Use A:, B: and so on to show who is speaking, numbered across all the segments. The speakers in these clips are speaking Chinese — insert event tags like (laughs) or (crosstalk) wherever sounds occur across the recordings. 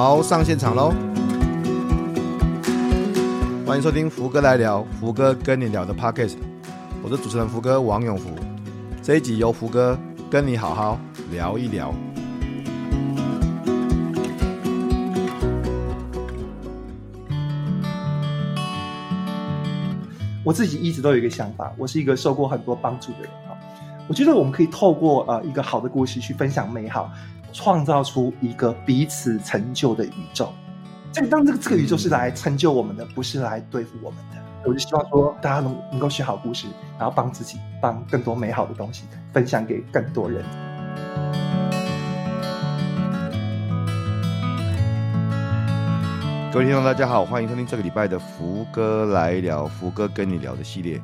A: 好，上现场喽！欢迎收听福哥来聊，福哥跟你聊的 Podcast，我是主持人福哥王永福。这一集由福哥跟你好好聊一聊。
B: 我自己一直都有一个想法，我是一个受过很多帮助的人。我觉得我们可以透过呃一个好的故事去分享美好。创造出一个彼此成就的宇宙，这当这个这个宇宙是来成就我们的，不是来对付我们的。我就希望说，大家能能够学好故事，然后帮自己，帮更多美好的东西分享给更多人。
A: 各位听众，大家好，欢迎收听这个礼拜的福哥来聊，福哥跟你聊的系列。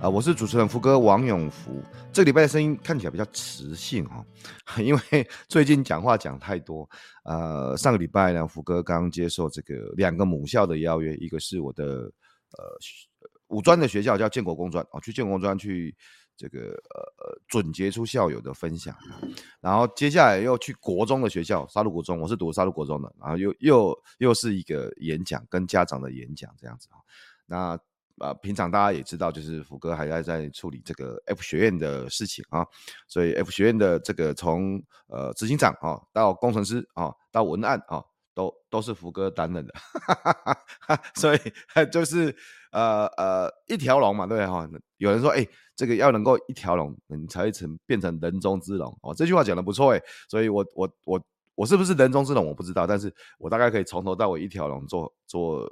A: 啊，我是主持人福哥王永福。这个礼拜的声音看起来比较磁性哈，(laughs) 因为最近讲话讲太多。呃，上个礼拜呢，福哥刚接受这个两个母校的邀约，一个是我的呃五专的学校叫建国工专哦，去建国工专去这个呃准杰出校友的分享。然后接下来又去国中的学校沙鹿国中，我是读沙鹿国中的，然后又又又是一个演讲跟家长的演讲这样子哈。那啊、平常大家也知道，就是福哥还在在处理这个 F 学院的事情啊，所以 F 学院的这个从呃执行长啊到工程师啊到文案啊，都都是福哥担任的，(laughs) 所以就是呃呃一条龙嘛，对哈。有人说，哎、这个要能够一条龙，你才会成变成人中之龙哦。这句话讲得不错哎，所以我我我我是不是人中之龙我不知道，但是我大概可以从头到尾一条龙做做。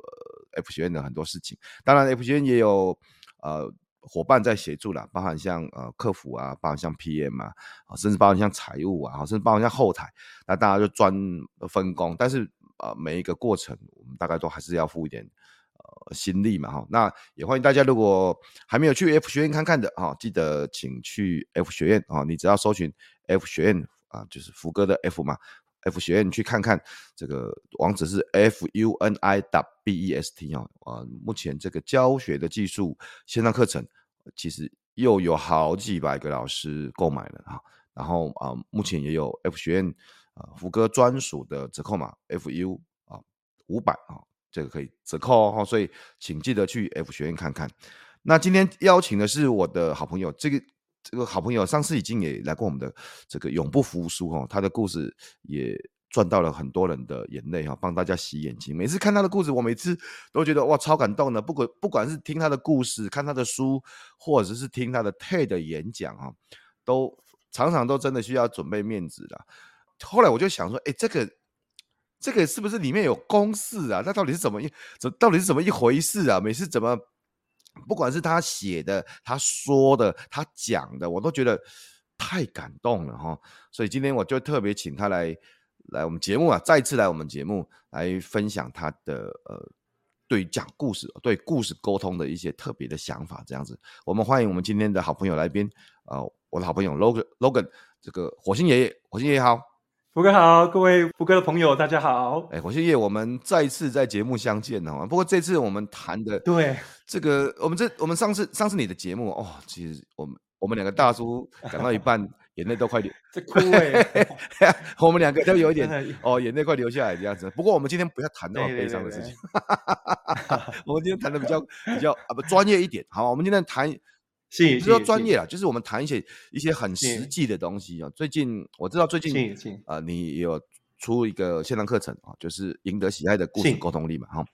A: F 学院的很多事情，当然 F 学院也有呃伙伴在协助啦，包含像呃客服啊，包含像 PM 啊，甚至包含像财务啊，甚至包含像后台，那大家就专分工，但是呃每一个过程我们大概都还是要付一点呃心力嘛哈。那也欢迎大家如果还没有去 F 学院看看的哈，记得请去 F 学院啊，你只要搜寻 F 学院啊，就是福哥的 F 嘛。F 学院，你去看看，这个网址是 f u n i w b e s t 哦，啊，目前这个教学的技术线上课程，其实又有好几百个老师购买了哈，然后啊，目前也有 F 学院啊福哥专属的折扣码 F U 啊五百啊，这个可以折扣哦，所以请记得去 F 学院看看。那今天邀请的是我的好朋友，这个。这个好朋友上次已经也来过我们的这个永不服输哈，他的故事也赚到了很多人的眼泪哈，帮大家洗眼睛。每次看他的故事，我每次都觉得哇超感动的。不管不管是听他的故事、看他的书，或者是听他的 TED 演讲哈，都常常都真的需要准备面子的。后来我就想说，哎，这个这个是不是里面有公式啊？那到底是怎么一怎到底是怎么一回事啊？每次怎么？不管是他写的、他说的、他讲的，我都觉得太感动了哈。所以今天我就特别请他来来我们节目啊，再次来我们节目来分享他的呃对讲故事、对故事沟通的一些特别的想法。这样子，我们欢迎我们今天的好朋友来宾啊、呃，我的好朋友 Logan Logan，这个火星爷爷，火星爷爷好。
B: 福哥好，各位福哥的朋友，大家好。
A: 哎，火星爷，我们再次在节目相见了。不过这次我们谈的，
B: 对
A: 这个，我们这我们上次上次你的节目哦，其实我们我们两个大叔讲到一半，(laughs) 眼泪都快流，
B: 这哭哎，
A: 我们两个都有一点哦，眼泪快流下来这样子。不过我们今天不要谈那么悲伤的事情，(laughs) 我们今天谈的比较比较啊不专业一点。好，我们今天谈。是，不是说专业啊，就是我们谈一些一些很实际的东西啊。最近我知道最近啊、呃，你有出一个线上课程啊，就是赢得喜爱的故事沟通力嘛哈。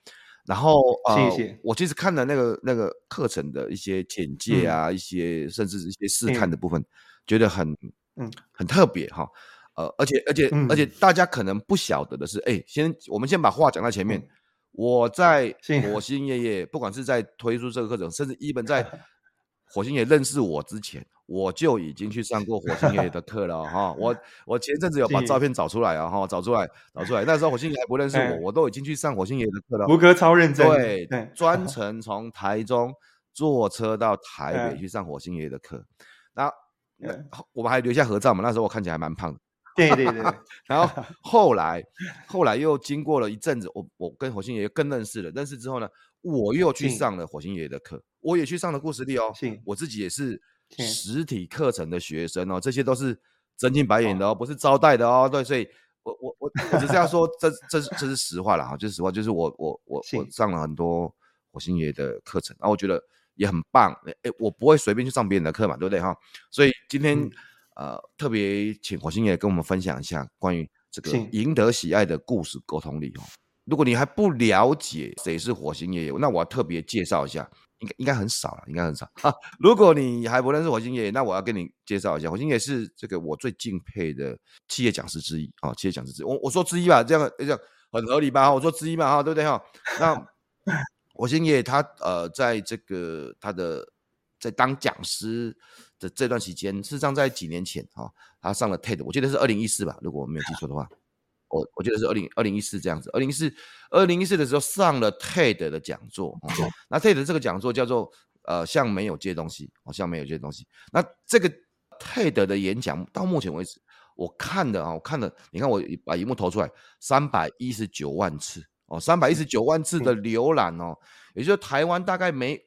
A: 然后呃，我其实看了那个那个课程的一些简介啊，嗯、一些甚至是一些试看的部分，觉得很嗯很特别哈。呃，而且而且、嗯、而且大家可能不晓得的是，哎，先我们先把话讲在前面。嗯、我在火星爷爷，不管是在推出这个课程，甚至一本在。火星爷认识我之前，我就已经去上过火星爷爷的课了哈。我我前阵子有把照片找出来啊哈，找出来找出来。那时候火星爷还不认识我，我都已经去上火星爷爷的课了。
B: 胡哥超认真，
A: 对，专程从台中坐车到台北去上火星爷爷的课。那我们还留下合照嘛？那时候我看起来还蛮胖的。
B: 对对对。(laughs)
A: 然后 (laughs) 后来后来又经过了一阵子，我我跟火星爷爷更认识了。认识之后呢，我又去上了火星爷爷的课。我也去上了故事力哦，我自己也是实体课程的学生哦，这些都是真金白银的哦，不是招待的哦。对，所以 (laughs) 我我我我只是要说这这是这是实话了哈，就是实话，就是我我我我上了很多火星爷的课程，然后我觉得也很棒。哎，我不会随便去上别人的课嘛，对不对哈？所以今天、嗯、呃特别请火星爷跟我们分享一下关于这个赢得喜爱的故事沟通力哦。如果你还不了解谁是火星爷爷，那我要特别介绍一下。应该应该很少了，应该很少啊。(laughs) 如果你还不认识火星爷爷，那我要跟你介绍一下，火星爷爷是这个我最敬佩的企业讲师之一啊，企业讲师之一。我我说之一吧，这样这样很合理吧？我说之一嘛，哈，对不对哈？那火星爷爷他呃，在这个他的在当讲师的这段时间，事实上在几年前哈，他上了 TED，我记得是二零一四吧，如果我没有记错的话。我我记得是二零二零一四这样子，二零一四二零一四的时候上了 TED 的讲座，那 TED 这个讲座叫做呃像没有这些东西，好像没有这些东西。那这个 TED 的演讲到目前为止，我看的啊，我看了，你看我把荧幕投出来，三百一十九万次哦，三百一十九万次的浏览哦，也就是台湾大概每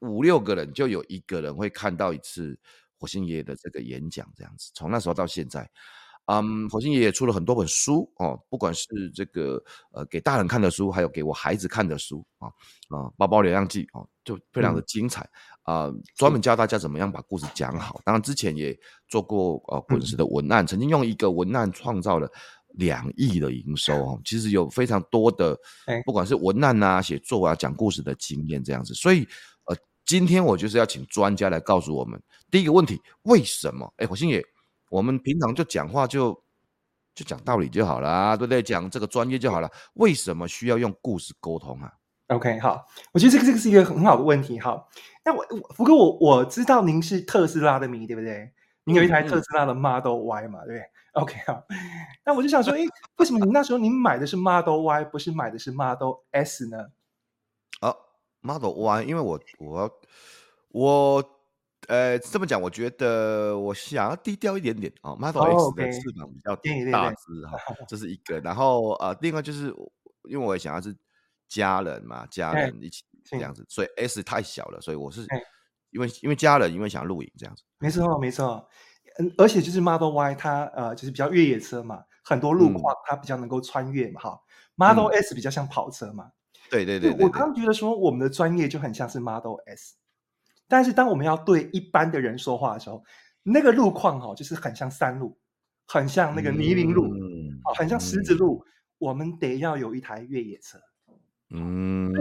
A: 五六个人就有一个人会看到一次火星爷爷的这个演讲，这样子，从那时候到现在。嗯，火星爷爷出了很多本书哦，不管是这个呃给大人看的书，还有给我孩子看的书啊啊，包包流浪记哦，就非常的精彩啊，嗯呃，专门教大家怎么样把故事讲好。当然之前也做过呃滚石的文案，嗯，曾经用一个文案创造了两亿的营收哦，其实有非常多的，不管是文案啊、写作啊、讲故事的经验这样子。所以呃，今天我就是要请专家来告诉我们第一个问题：为什么？哎，火星爷。我们平常就讲话就就讲道理就好了啊，对不对？讲这个专业就好了。为什么需要用故事沟通啊
B: ？OK，好，我觉得这个这个是一个很好的问题。哈，那我福哥，我我知道您是特斯拉的迷，对不对？您有一台特斯拉的 Model Y 嘛，对不对？OK，好，那我就想说，哎，为什么您那时候您买的是 Model Y，不是买的是 Model S 呢？
A: 啊，Model Y，因为我我我。呃，这么讲，我觉得我想要低调一点点啊。Model X 的翅膀比较大只哈，(laughs) 这是一个。然后呃，另外就是因为我也想要是家人嘛，家人一起这样子，所以 S 太小了，所以我是因为因为家人，因为想要露营这样子。
B: 没错，没错。嗯，而且就是 Model Y 它呃就是比较越野车嘛，很多路况它比较能够穿越嘛哈。Model S 比较像跑车嘛。
A: 对对对。
B: 我刚刚觉得说我们的专业就很像是 Model S。但是当我们要对一般的人说话的时候，那个路况哈，就是很像山路，很像那个泥泞路，嗯、很像石子路，嗯。我们得要有一台越野车。嗯，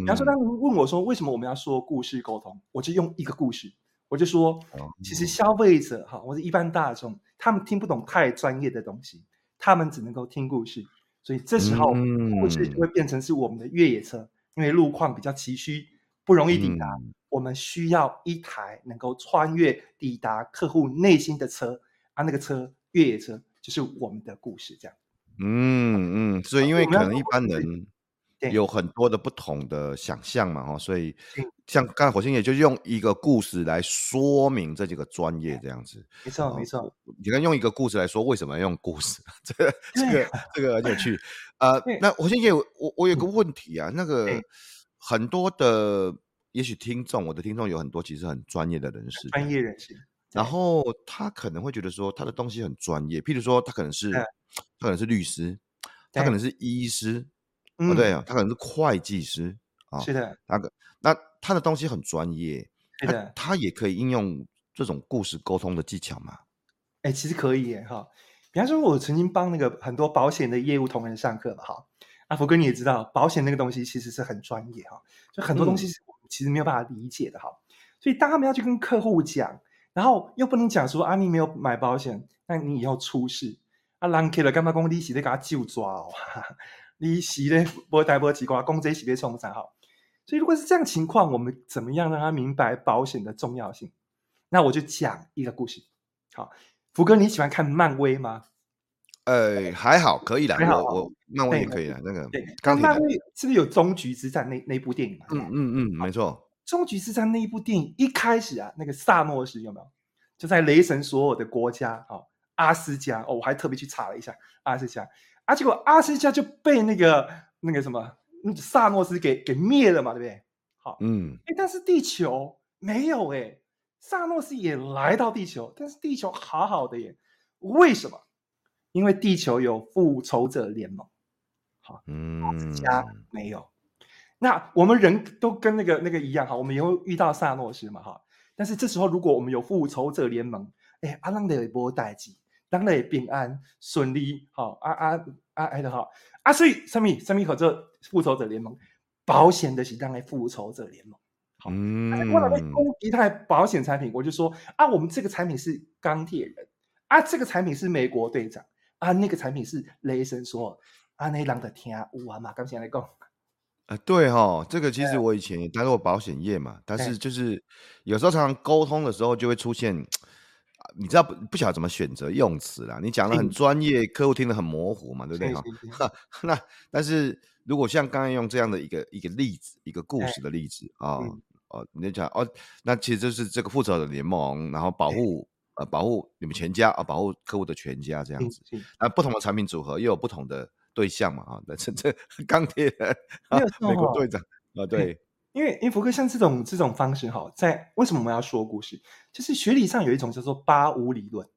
B: 比方说，当您问我说为什么我们要说故事沟通，我就用一个故事，我就说，其实消费者哈，或者一般大众，他们听不懂太专业的东西，他们只能够听故事，所以这时候故事就会变成是我们的越野车，因为路况比较崎岖，不容易抵达。嗯我们需要一台能够穿越、抵达客户内心的车，啊，那个车越野车就是我们的故事，这样。
A: 嗯嗯，所以因为可能一般人有很多的不同的想象嘛，哈，所以像刚才火星爷就用一个故事来说明这几个专业这样子。
B: 没错没错，
A: 你看用一个故事来说为什么要用故事，(laughs) 这个这个这个很有趣。(laughs) 呃，那火星爷，我我有个问题啊，那个很多的。也许听众，我的听众有很多，其实很专业的人士，
B: 专业人士。
A: 然后他可能会觉得说，他的东西很专业，譬如说，他可能是，他可能是律师，他可能是医师，嗯、哦，对啊，他可能是会计师啊，
B: 是的，
A: 那个，那他的东西很专业，
B: 是的，
A: 他也可以应用这种故事沟通的技巧嘛？
B: 哎，其实可以耶，哈。比方说，我曾经帮那个很多保险的业务同仁上课嘛，哈。阿福哥你也知道，保险那个东西其实是很专业哈，就很多东西是。其实没有办法理解的哈，所以当他们要去跟客户讲，然后又不能讲说啊，你没有买保险，那你以后出事啊，人客了干嘛讲利息得给他就抓哦，利息呢不会带不奇怪，(laughs) 公这息别冲上哈。所以如果是这样情况，我们怎么样让他明白保险的重要性？那我就讲一个故事。好，福哥你喜欢看漫威吗？
A: 呃，还好，可以的。我我漫威也可以的。那个，
B: 对，刚漫威是不是有终局之战那那部电影？
A: 嗯嗯嗯，没错。
B: 终局之战那一部电影一开始啊，那个萨诺斯有没有？就在雷神所有的国家，哦，阿斯加哦，我还特别去查了一下阿斯加，啊，结果阿斯加就被那个那个什么萨诺斯给给灭了嘛，对不对？好，嗯，哎，但是地球没有哎，萨诺斯也来到地球，但是地球好好的耶，为什么？因为地球有复仇者联盟，好，
A: 嗯，
B: 家没有。那我们人都跟那个那个一样哈，我们也会遇到萨诺斯嘛哈。但是这时候如果我们有复仇者联盟，哎，阿浪的也不会待机，当然也平安顺利，好，啊啊啊，哎的好啊，所以什么什么和这复仇者联盟？保险的是当然复仇者联盟，好，嗯，为了供一台保险产品，我就说啊，我们这个产品是钢铁人，啊，这个产品是美国队长，啊，那个产品是雷神说，啊，那人的天啊，哇嘛，刚才来讲。(laughs)
A: 啊，对哈，这个其实我以前也待过保险业嘛，但是。就是有时候常常沟通的时候就会出现，你知道不不晓得怎么选择用词啦，你讲的很专业，客户听得很模糊嘛，对不对哈？(laughs) 那但是如果像刚刚用这样的一个一个例子，一个故事的例子啊，哦，你就讲哦，那其实就是这个复仇者联盟，然后保护呃保护你们全家啊，保护客户的全家这样子，那不同的产品组合又有不同的。对象嘛啊，那这这钢铁 (laughs) 人，(laughs) 美国队长啊，对，
B: 因为因为福克像这种这种方式哈，在为什么我们要说故事？就是学理上有一种叫做八五理论，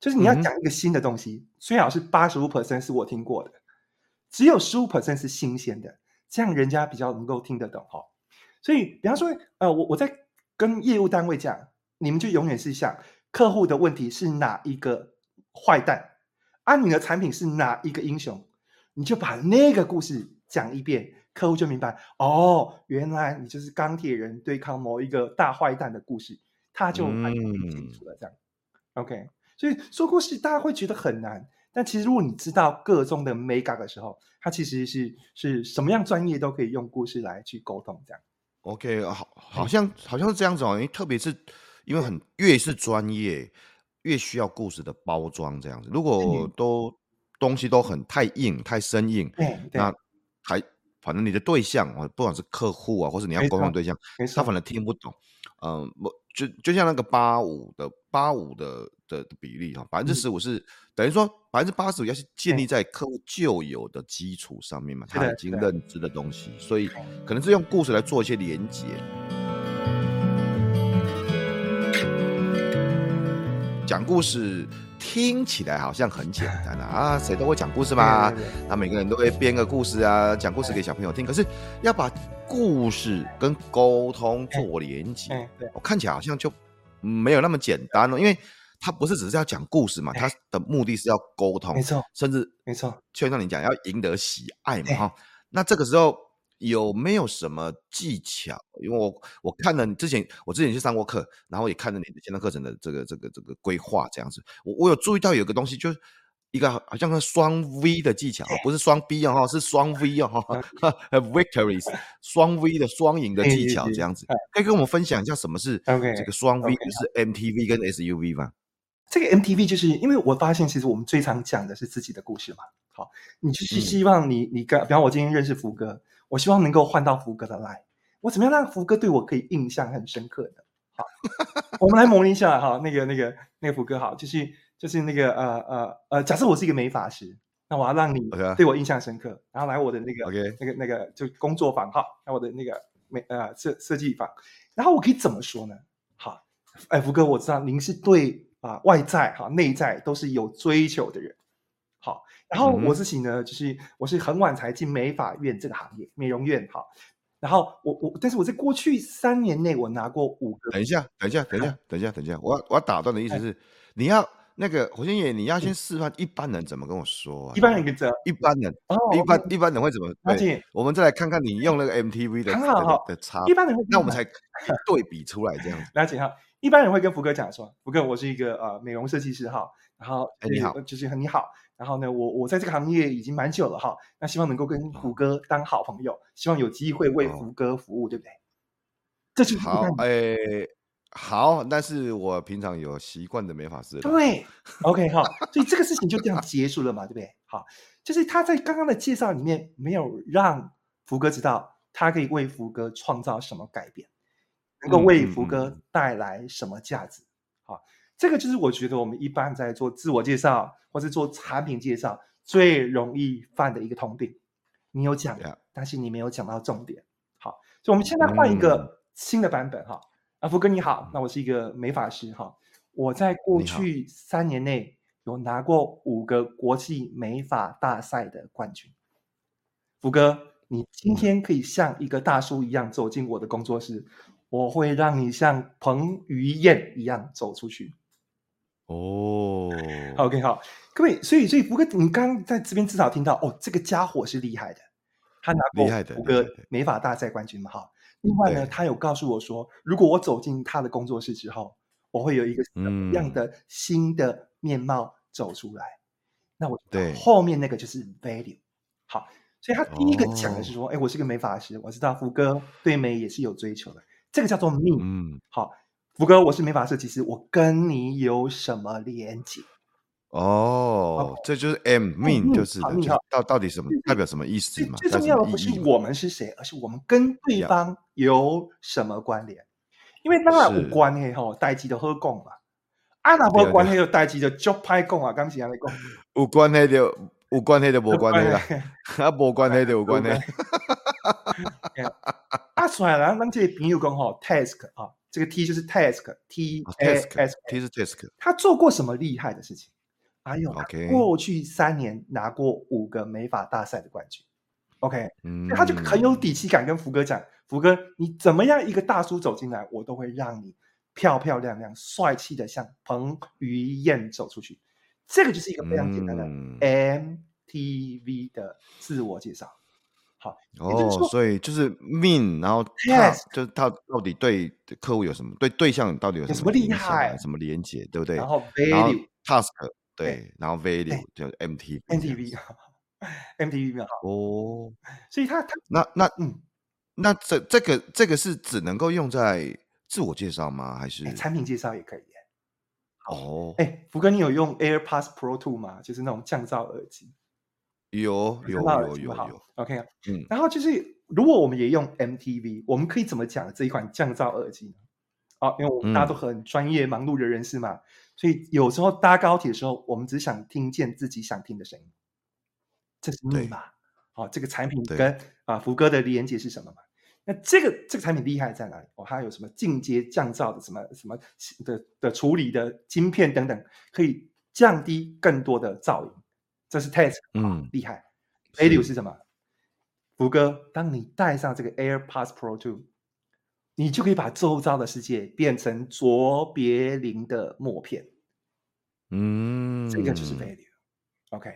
B: 就是你要讲一个新的东西，最好是八十五 percent 是我听过的，只有十五 percent 是新鲜的，这样人家比较能够听得懂哈。所以，比方说，呃，我我在跟业务单位讲，你们就永远是想客户的问题是哪一个坏蛋，而、啊、你的产品是哪一个英雄。你就把那个故事讲一遍，客户就明白哦，原来你就是钢铁人对抗某一个大坏蛋的故事，他就很清楚了。这样、嗯、，OK。所以说故事大家会觉得很难，但其实如果你知道各中的美感的时候，它其实是是什么样专业都可以用故事来去沟通。这样
A: ，OK，好，好像好像是这样子哦。因为特别是因为很越是专业，越需要故事的包装这样子。如果都东西都很太硬、太生硬，那。还反正你的对象啊，不管是客户啊，或是你要沟通的对象，他反。正听不懂。嗯，我就就像那个八五的八五的的比例哈，百分之十五是、嗯、等于说百分之八十五要是建立在客户旧有的基础上面嘛，他已经认知的东西，所以可能是用故事来做一些连接。讲故事。听起来好像很简单啊，啊，谁都会讲故事嘛，那每个人都会编个故事啊，讲故事给小朋友听。可是要把故事跟沟通做连接，我看起来好像就没有那么简单了，因为他不是只是要讲故事嘛，他的目的是要沟通，没错，甚至没错，就像你讲要赢得喜爱嘛，哈，那这个时候。有没有什么技巧？因为我我看了你之前，我之前去上过课，然后也看了你的线上课程的这个这个这个规划这样子。我我有注意到有个东西，就是一个好像是双 V 的技巧，不是双 (laughs) B 哦，是双 V 哦，(laughs) Victories 双 V 的双赢的技巧这样子。可以跟我们分享一下什么是这个双 V，就是 MTV 跟 SUV 吗？
B: 这个 MTV 就是因为我发现，其实我们最常讲的是自己的故事嘛。好，你就是希望你你跟，比方我今天认识福哥。我希望能够换到福哥的 line，我怎么样让福哥对我可以印象很深刻的？好，我们来模拟一下哈，那个那个那个福哥好，就是就是那个呃呃呃，假设我是一个美发师，那我要让你对我印象深刻，Okay. 然后来我的那个 Okay. 那个那个就工作坊哈，来我的那个美呃设设计坊，然后我可以怎么说呢？好，哎，福哥，我知道您是对啊外在哈内在都是有追求的人。好，然后我自己呢，嗯、就是我是很晚才进美发院这个行业，美容院。好，然后我我，但是我在过去三年内，我拿过五个。
A: 等一下，等一下，等一下，等一下，等一下，我要我要打断的意思是，你要那个火星爷，你要先示范一般人怎么跟我说、啊。
B: 一般人跟着，
A: 一般人，哦、一般一般人会怎么？对，解我们再来看看你用那个 MTV 的很好好的差。一般人会，那我们才对比出来这样子。
B: 了解哈，一般人会跟福哥讲说，福哥，我是一个呃美容设计师哈，然后哎你好，就是很你好。然后呢，我我在这个行业已经蛮久了哈，那希望能够跟胡歌当好朋友，希望有机会为胡歌服务，哦、对不对？这就是
A: 好，哎，好，但是我平常有习惯的美发师。
B: 对，(laughs) OK，好，所以这个事情就这样结束了嘛，对不对？好，就是他在刚刚的介绍里面没有让福哥知道他可以为福哥创造什么改变，能够为福哥带来什么价值。好、嗯。嗯这个就是我觉得我们一般在做自我介绍或是做产品介绍最容易犯的一个通病。你有讲，Yeah. 但是你没有讲到重点。好，所以我们现在换一个新的版本哈。啊，福哥你好，那我是一个美发师哈。我在过去三年内有拿过五个国际美发大赛的冠军。福哥，你今天可以像一个大叔一样走进我的工作室，我会让你像彭于晏一样走出去。
A: 哦
B: ，OK，好，各位，所以，所以福哥，你刚刚在这边至少听到，哦，这个家伙是厉害的，他拿过福哥美法大赛冠军嘛，哈。另外呢，他有告诉我说，如果我走进他的工作室之后，我会有一个什么样的新的面貌走出来。嗯、那我对后面那个就是 value。好，所以他第一个讲的是说，哎、哦，我是个美发师，我知道福哥对美也是有追求的，这个叫做 mean。嗯，好，福哥，我是美发设计师，我跟你有什么连接？
A: 哦，这就是 M mean，就是到到底什么代表什么意思嘛？
B: 最重要的不是我们是谁，而是我们跟对方有什么关联。因为当然有关系吼，代志就好讲嘛。啊，那无关系就代志就足歹讲啊，刚才你讲。(laughs)
A: 有关系就有关系就无关系啦，(laughs) 啊，无关系就有关系。(laughs)
B: 啊，算了，咱这个朋友讲吼，task 啊，这个 T 就是 task，T A S
A: T 是 task。
B: 他做过什么厉害的事情？还有，Okay. 过去三年拿过五个美法大赛的冠军，OK，嗯，他就很有底气感跟福哥讲，福哥，你怎么样一个大叔走进来，我都会让你漂漂亮亮、帅气的像彭于晏走出去。这个就是一个非常简单的 MTV 的自我介绍。好，
A: 哦，所以就是 mean，然后 task 就是他到底对客户有什么，对对象到底有什么厉害，什么连接，对不对？
B: 然后 value
A: task。对，然后 value 就
B: MTV，MTV，MTV 嘛。
A: 哦，
B: 所以他他
A: 那那嗯，那这这个这个是只能够用在自我介绍吗？还是
B: 产品介绍也可以？
A: 哦，
B: 哎，福哥，你有用 AirPods Pro Two 吗？就是那种降噪耳机。
A: 有有有有有。
B: OK，嗯，然后就是如果我们也用 MTV，我们可以怎么讲这一款降噪耳机呢？哦，因为我们大家都很专业、忙碌的人士嘛。所以有时候搭高铁的时候，我们只想听见自己想听的声音，这是密码。好、哦，这个产品跟啊福哥的连接是什么嘛？那这个这个产品厉害在哪里？哦，它有什么进阶降噪的什么什么的的处理的晶片等等，可以降低更多的噪音。这是 test，嗯，厉害。value 是什么？福哥，当你戴上这个 AirPods Pro 2。你就可以把周遭的世界变成卓别林的默片，嗯，这个就是 value，OK，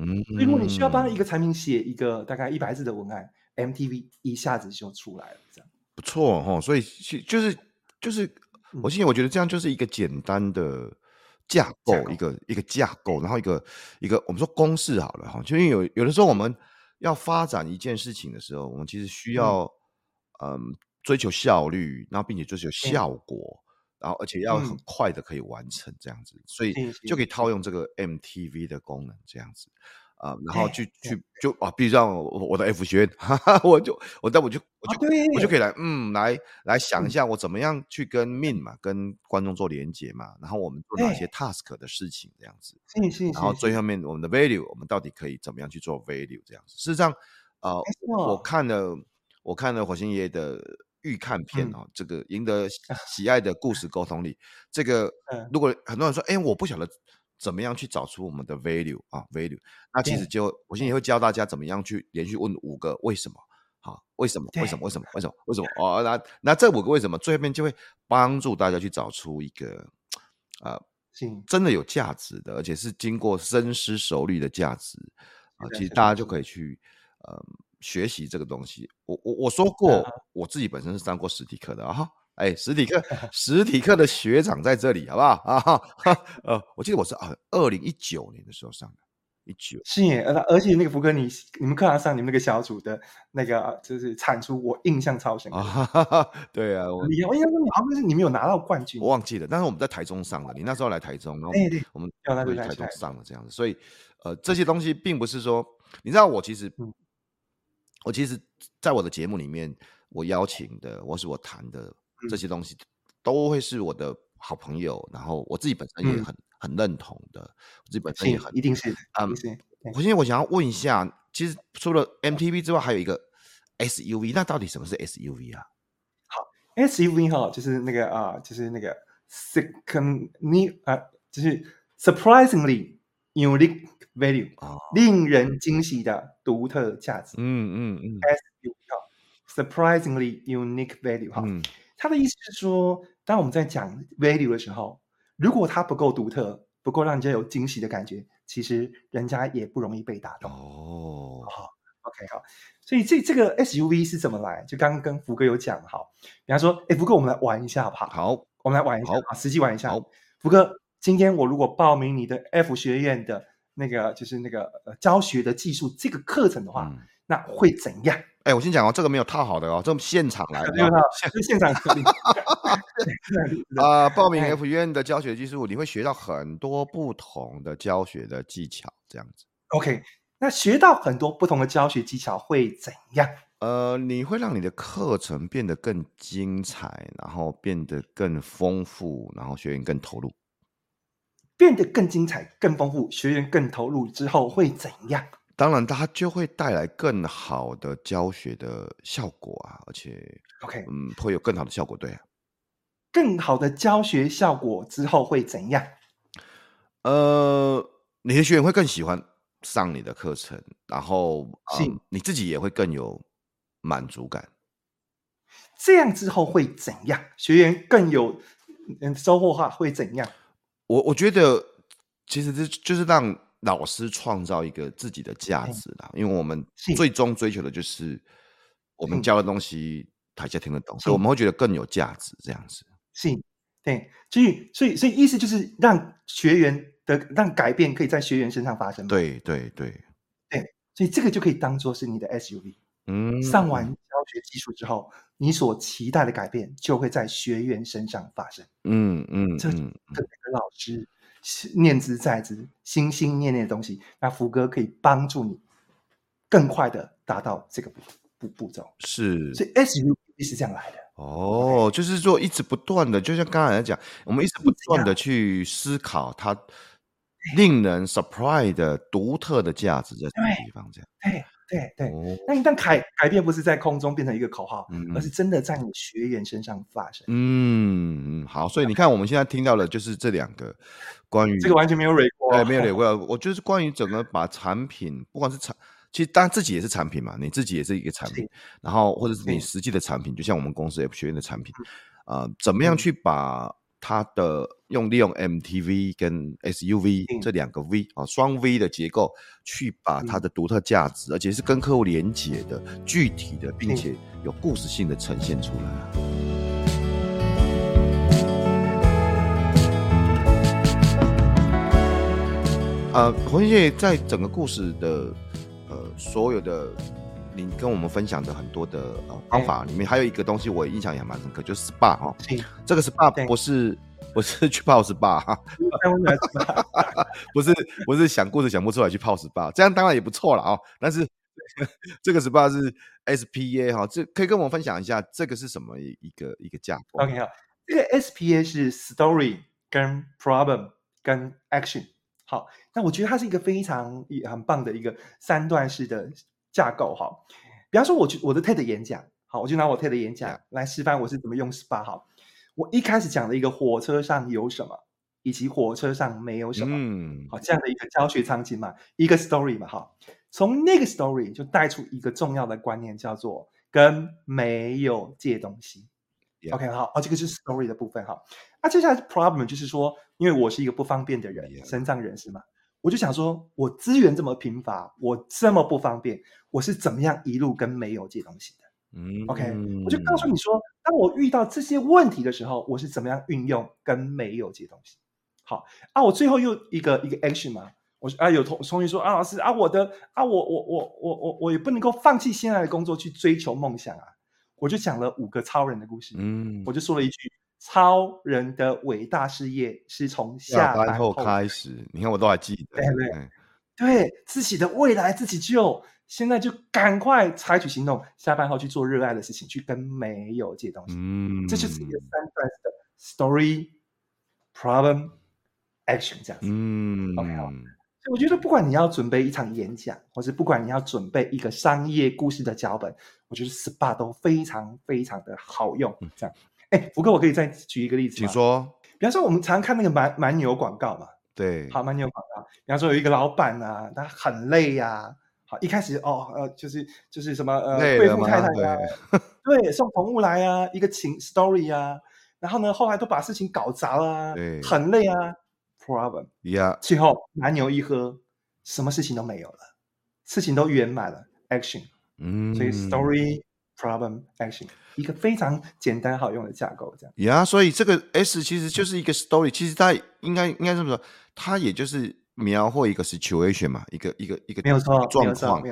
B: 嗯，所以如果你需要帮一个产品写一个大概一百字的文案，MTV 一下子就出来了，这样。
A: 不错哦，所以就是就是，我现在我觉得这样就是一个简单的架构，嗯、一个一个架构，然后一个一个我们说公式好了哈，就因为有有的时候我们要发展一件事情的时候，我们其实需要嗯。嗯追求效率，然后并且追求效果，嗯、然后而且要很快的可以完成这样子，嗯、所以就可以。套用这个 MTV 的功能这样子啊、呃，然后去去就啊，比如像我我的 F 学院，(laughs) 哈哈，我就我但我就我就、啊、我就。可以来嗯来来想一下我怎么样去跟 mean 嘛，跟观众做连接嘛，然后我们做哪些 task 的事情这样子，然后最后面我们的 value 我们到底可以怎么样去做 value 这样子，事实上啊、呃，我看了我看了火星爷爷的。预看片哦，嗯、这个赢得 (laughs) 喜爱的故事沟通力，嗯、这个如果很多人说，哎，我不晓得怎么样去找出我们的 value 啊 value，那其实就我现在也会教大家怎么样去连续问五个为什么，好，为什么为什么为什么。为什么为什么哦，那那这五个为什么最后面就会帮助大家去找出一个呃，真的有价值的，而且是经过深思熟虑的价值啊，其实大家就可以。去呃。学习这个东西，我我我说过，我自己本身是上过实体课的啊，哎，实体课，实体课的学长在这里，好不好啊？哈，呃，我记得我是啊，二零一九年的时候上的，一九
B: 是耶，而而且那个福哥，你你们课堂上你们那个小组的那个就是产出，我印象超深啊，
A: 对啊，
B: 我我应该说你好像是你们有拿到冠军，
A: 我忘记了，但是我们在台中上的，你那时候来台中，然后我们在台中上了这样子，所以呃，这些东西并不是说，你知道我其实。我其实，在我的节目里面，我邀请的，或是我谈的这些东西，都会是我的好朋友，然后我自己本身也很很认同的，我自己本身也很
B: 一定是嗯。
A: 我现在我想要问一下，其实除了 MTV 之外，还有一个 SUV，那到底什么是 SUV 啊？
B: 好，SUV 哈，就是那个啊，就是那个 second new 啊，就是 surprisingly unique value，、哦、令人惊喜的独特价值。
A: 嗯嗯嗯
B: ，SUV 哈，surprisingly unique value 哈、
A: 嗯，
B: 他的意思是说，当我们在讲 value 的时候，如果它不够独特，不够让人家有惊喜的感觉，其实人家也不容易被打动。
A: 哦，
B: 好，OK，好，所以这这个 SUV 是怎么来？就刚刚跟福哥有讲，好，比方说，哎，福哥，我们来玩一下好不好？
A: 好，
B: 我们来玩一下，
A: 好，
B: 实际玩一下。
A: 好，
B: 福哥，今天我如果报名你的 F 学院的那个就是那个呃教学的技术这个课程的话，嗯、那会怎样？
A: 哎，我先讲哦，这个没有套好的哦，这么现场来的，
B: 是现场可以。
A: 啊，(laughs) (laughs) 报名 F 院的教学技术，你会学到很多不同的教学的技巧，这样子。
B: OK，那学到很多不同的教学技巧会怎样？
A: 呃，你会让你的课程变得更精彩，然后变得更丰富，然后学员更投入。
B: 变得更精彩、更丰富，学员更投入之后会怎样？
A: 当然，它就会带来更好的教学的效果啊，而且
B: ，OK，
A: 嗯，会有更好的效果，对啊。
B: 更好的教学效果之后会怎样？
A: 呃，你的学员会更喜欢上你的课程，然后，嗯，你自己也会更有满足感。
B: 这样之后会怎样？学员更有嗯收获话会怎样？
A: 我我觉得其实这就是让。老师创造一个自己的价值啦，因为我们最终追求的就是我们教的东西台下听得懂，所以我们会觉得更有价值这样子。
B: 是，对，所以所以所以意思就是让学员的让改变可以在学员身上发生。
A: 对对对
B: 对，所以这个就可以当做是你的 SUV。嗯，上完教学技术之后，你所期待的改变就会在学员身上发生。
A: 嗯嗯，
B: 这个老师。念之在之，心心念念的东西，那福哥可以帮助你更快的达到这个步步步骤。
A: 是，
B: 所以 SUV 是这样来的。
A: 哦，就是说一直不断的，就像刚才讲，我们一直不断的去思考它令人 surprise 的独特的价值在什么地方，这样。
B: 对对对。那一旦改改变不是在空中变成一个口号，
A: 嗯，
B: 而是真的在你学员身上发生。
A: 嗯嗯，好，所以你看我们现在听到的就是这两个。关于
B: 这个完全没有累过，
A: 对，没有累过。我就是关于整个把产品，不管是产，其实当然自己也是产品嘛，你自己也是一个产品，然后或者是你实际的产品，就像我们公司 F 学院的产品，啊、呃，怎么样去把它的用利用 MTV 跟 SUV 这两个 V 啊双 V 的结构，去把它的独特价值，而且是跟客户连接的、具体的，并且有故事性的呈现出来。呃，洪先生在整个故事的呃所有的你跟我们分享的很多的呃方法里面，还有一个东西我印象也蛮深刻，就是 SPA 哦。这个 SPA 不是 (laughs) 不是去泡 SPA 哈，(laughs) 不是不是想故事想不出来去泡 SPA，这样当然也不错了哦。但是 (laughs) 这个 SPA 是 SPA 哈，这可以跟我们分享一下这个是什么一个一个架构？OK
B: 好，这个 SPA 是 Story 跟 Problem 跟 Action。好，那我觉得它是一个非常也很棒的一个三段式的架构哈。比方说，我去我的 TED 演讲，好，我就拿我 TED 演讲来示范我是怎么用 SPA。哈，我一开始讲了一个火车上有什么，以及火车上没有什么，嗯，好，这样的一个教学场景嘛，一个 story 嘛，哈，从那个 story 就带出一个重要的观念，叫做跟没有借东西。OK，好，哦，这个是 story 的部分哈。那接下来是 problem，就是说，因为我是一个不方便的人.身障人士嘛，我就想说，我资源这么贫乏，我这么不方便，我是怎么样一路跟没有借东西的？嗯、mm-hmm.，OK，我就告诉你说，当我遇到这些问题的时候，我是怎么样运用跟没有借东西。好，啊，我最后又一个一个 action 嘛，我啊有同同学说啊，老师啊，我的啊，我我我我我我也不能够放弃现在的工作去追求梦想啊。我就讲了五个超人的故事，嗯，我就说了一句：超人的伟大事业是从下班后开始。
A: 你看，我都还记得，
B: 对对对，对，自己的未来自己就，现在就赶快采取行动，下班后去做热爱的事情，去跟没有借东西。嗯，这就是一个三段式的 story problem action 这样子。嗯，OK 好。我觉得不管你要准备一场演讲，或是不管你要准备一个商业故事的脚本，我觉得 SPA 都非常非常的好用。嗯、这样，哎，福哥，我可以再举一个例子吗？
A: 请说。
B: 比方说，我们常常看那个蛮蛮牛广告嘛，
A: 对，
B: 好，蛮牛广告。比方说有一个老板啊，他很累呀、啊，好，一开始哦，呃，就是就是什么呃，贵妇太太啊，对，对，送宠物来啊，一个情 story 啊，然后呢，后来都把事情搞砸了、啊，对，很累啊，problem，yeah，最后蛮牛一喝，什么事情都没有了，事情都圆满了，action，嗯，所以 story。Problem action，一个非常简单好用的架构，这样。
A: 呀，所以这个 S 其实就是一个 story，其实它应该应该这么说，它也就是描绘一个 situation 嘛，一个一个一个
B: 没有错
A: 状况。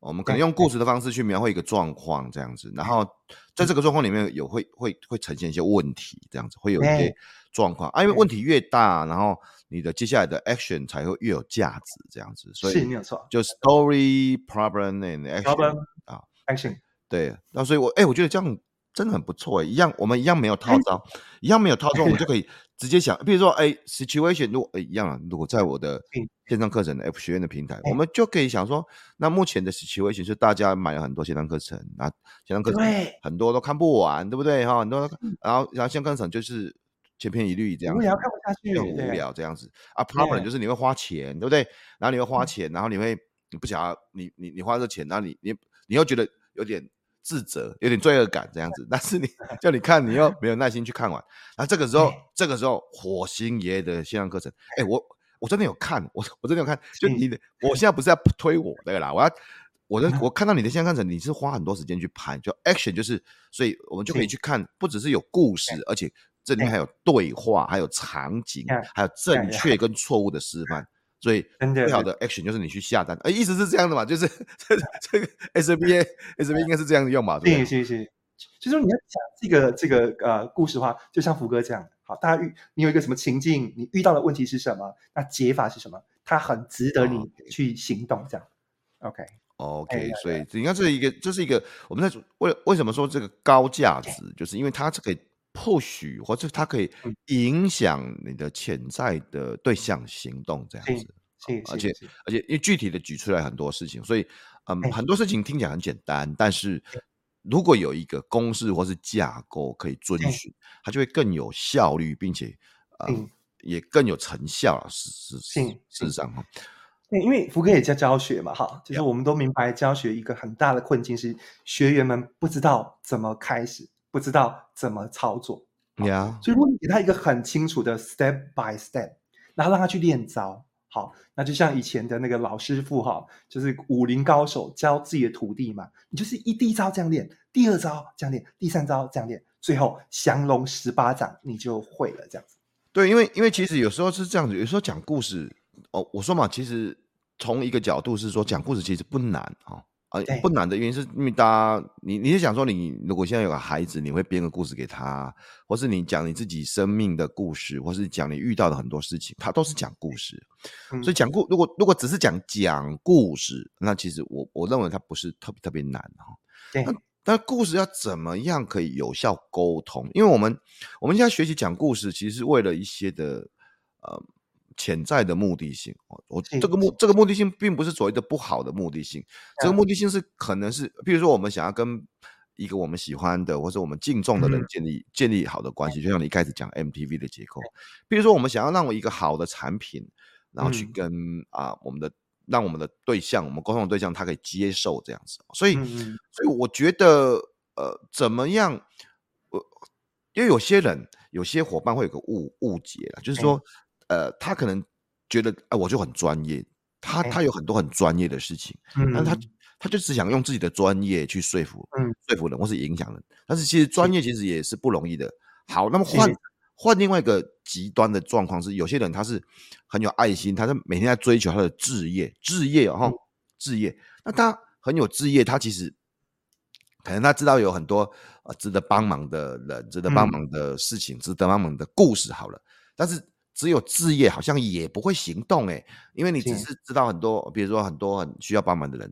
A: 我们可能用故事的方式去描绘一个状况，这样子。然后在这个状况里面有会会会呈现一些问题，这样子会有一些状况啊。因为问题越大，然后你的接下来的 action 才会越有价值，这样子。所以
B: 是没有错，
A: 就 story problem and action 啊
B: ，action。
A: 对，那所以我，哎，我觉得这样真的很不错哎，一样，我们一样没有套招，一样没有套 (laughs) 招，我们就可以直接想，比如说，哎，situation，如果哎一样啊，如果在我的线上课程的 F 学院的平台，我们就可以想说，那目前的 situation 是大家买了很多线上课程，那线上课程很多都看不完，对不对？哈？很多，然后然后线上课程就是千篇一律这样无聊，
B: 看不下去，
A: 很无聊。这样子。啊，problem 就。是你会花钱，对不对？然后你会花钱，然后你会你不想要，你你你花这钱，然后你你你又觉得有点。自责，有点罪恶感这样子，但是你 (laughs) 叫你看，你又没有耐心去看完。然后这个时候，这个时候，火星爷的线上课程，哎、欸，我我真的有看，我我真的有看。就你的，我现在不是在推我的啦，我要我的，(laughs) 我看到你的线上课程，你是花很多时间去拍，就 action 就是，所以我们就可以去看，不只是有故事，而且这里面还有对话，还有场景，还有正确跟错误的示范。所以最好的 action 就是你去下单，呃，意思是这样的嘛？就是这 (laughs) 这个 SBA SBA 应该是这样用嘛？
B: 对，是是是。其实你要讲这个这个呃故事的话，就像福哥这样，好，大家遇你有一个什么情境，你遇到的问题是什么？那解法是什么？它很值得你去行动，这样。OK
A: OK，所以你看这是一个这是一个我们在为为什么说这个高价值，就是因为它是可以。或许或者它可以影响你的潜在的对象行动这样子，而且而且因为具体的举出来很多事情，所以嗯很多事情听起来很简单，但是如果有一个公式或是架构可以遵循，它就会更有效率，并且嗯也更有成效。事实事实上。哈，
B: 对，因为福哥也在教学嘛，哈，就是我们都明白教学一个很大的困境是学员们不知道怎么开始。不知道怎么操作
A: ，Yeah.
B: 所以如果你给他一个很清楚的 step by step，然后让他去练招，好，那就像以前的那个老师傅哈，就是武林高手教自己的徒弟嘛，你就是一第一招这样练，第二招这样练，第三招这样练，最后降龙十八掌你就会了这样子。
A: 对，因为因为其实有时候是这样子，有时候讲故事哦，我说嘛，其实从一个角度是说讲故事其实不难啊。哦呃，不难的原因是因为大家，你你是想说，你如果现在有个孩子，你会编个故事给他，或是你讲你自己生命的故事，或是讲你遇到的很多事情，他都是讲故事。嗯、所以讲故，如果如果只是讲讲故事，那其实我我认为它不是特别特别难哈。对。那但故事要怎么样可以有效沟通？因为我们我们现在学习讲故事，其实是为了一些的呃。潜在的目的性，我这个目这个目的性并不是所谓的不好的目的性，这个目的性是可能是，比如说我们想要跟一个我们喜欢的或者我们敬重的人建立建立好的关系，就像你一开始讲 MTV 的结构，比如说我们想要让我一个好的产品，然后去跟啊我们的让我们的对象，我们沟通的对象他可以接受这样子，所以所以我觉得呃怎么样，我因为有些人有些伙伴会有个误误解了，就是说。呃，他可能觉得，哎、呃，我就很专业，他他有很多很专业的事情，嗯，但他。他就只想用自己的专业去说服，嗯，说服人或是影响人，但是其实专。业其实也是不容易的。好，那么换换另外一个极端的状况是，有些人他是很有爱心，他是每天在追求他的置业，置业哦，置业。那他很有置业，他其实可能他知道有很多呃值得帮忙的人，值得帮忙的事情，嗯、值得帮忙的故事，好了，但是。只有置业好像也不会行动诶，因为你只是。知道很多，比如说很多很需要帮忙的人。